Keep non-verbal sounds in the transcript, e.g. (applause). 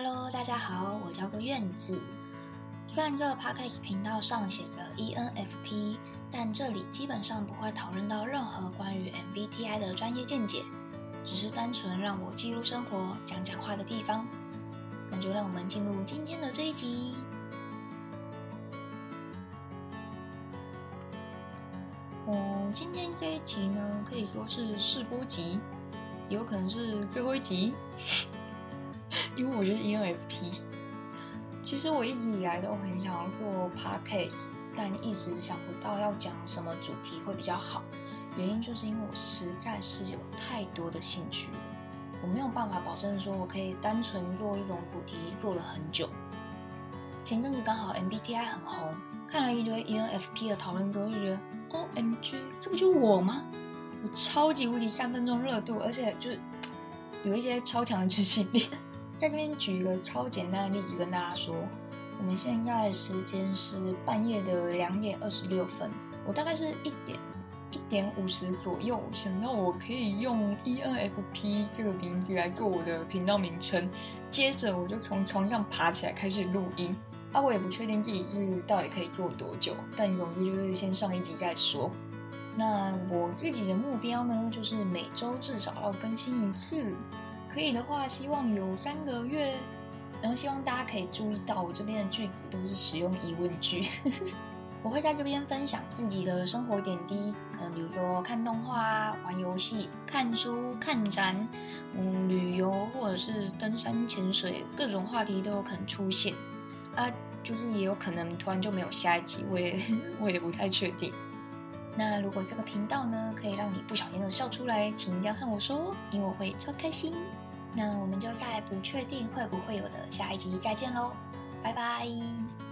Hello，大家好，我叫做院子。虽然这个 Podcast 频道上写着 ENFP，但这里基本上不会讨论到任何关于 MBTI 的专业见解，只是单纯让我记录生活、讲讲话的地方。那就让我们进入今天的这一集。哦，今天这一集呢，可以说是试播集，有可能是最后一集。因为我觉得 ENFP，其实我一直以来都很想要做 podcast，但一直想不到要讲什么主题会比较好。原因就是因为我实在是有太多的兴趣了，我没有办法保证说我可以单纯做一种主题做了很久。前阵子刚好 MBTI 很红，看了一堆 ENFP 的讨论之后，就觉得 OMG，这不就我吗？我超级无敌三分钟热度，而且就是 (tsk) 有一些超强的执行力。在这边举一个超简单的例子跟大家说，我们现在时间是半夜的两点二十六分，我大概是一点一点五十左右想到我可以用 ENFP 这个名字来做我的频道名称，接着我就从床上爬起来开始录音。啊，我也不确定自己是到底可以做多久，但总之就是先上一集再说。那我自己的目标呢，就是每周至少要更新一次。可以的话，希望有三个月，然后希望大家可以注意到我这边的句子都是使用疑问句。(laughs) 我会在这边分享自己的生活点滴，可能比如说看动画、玩游戏、看书、看展，嗯，旅游或者是登山、潜水，各种话题都有可能出现。啊，就是也有可能突然就没有下一集，我也 (laughs) 我也不太确定。那如果这个频道呢，可以让你不小心的笑出来，请一定要和我说，因为我会超开心。那我们就在不确定会不会有的下一集再见喽，拜拜。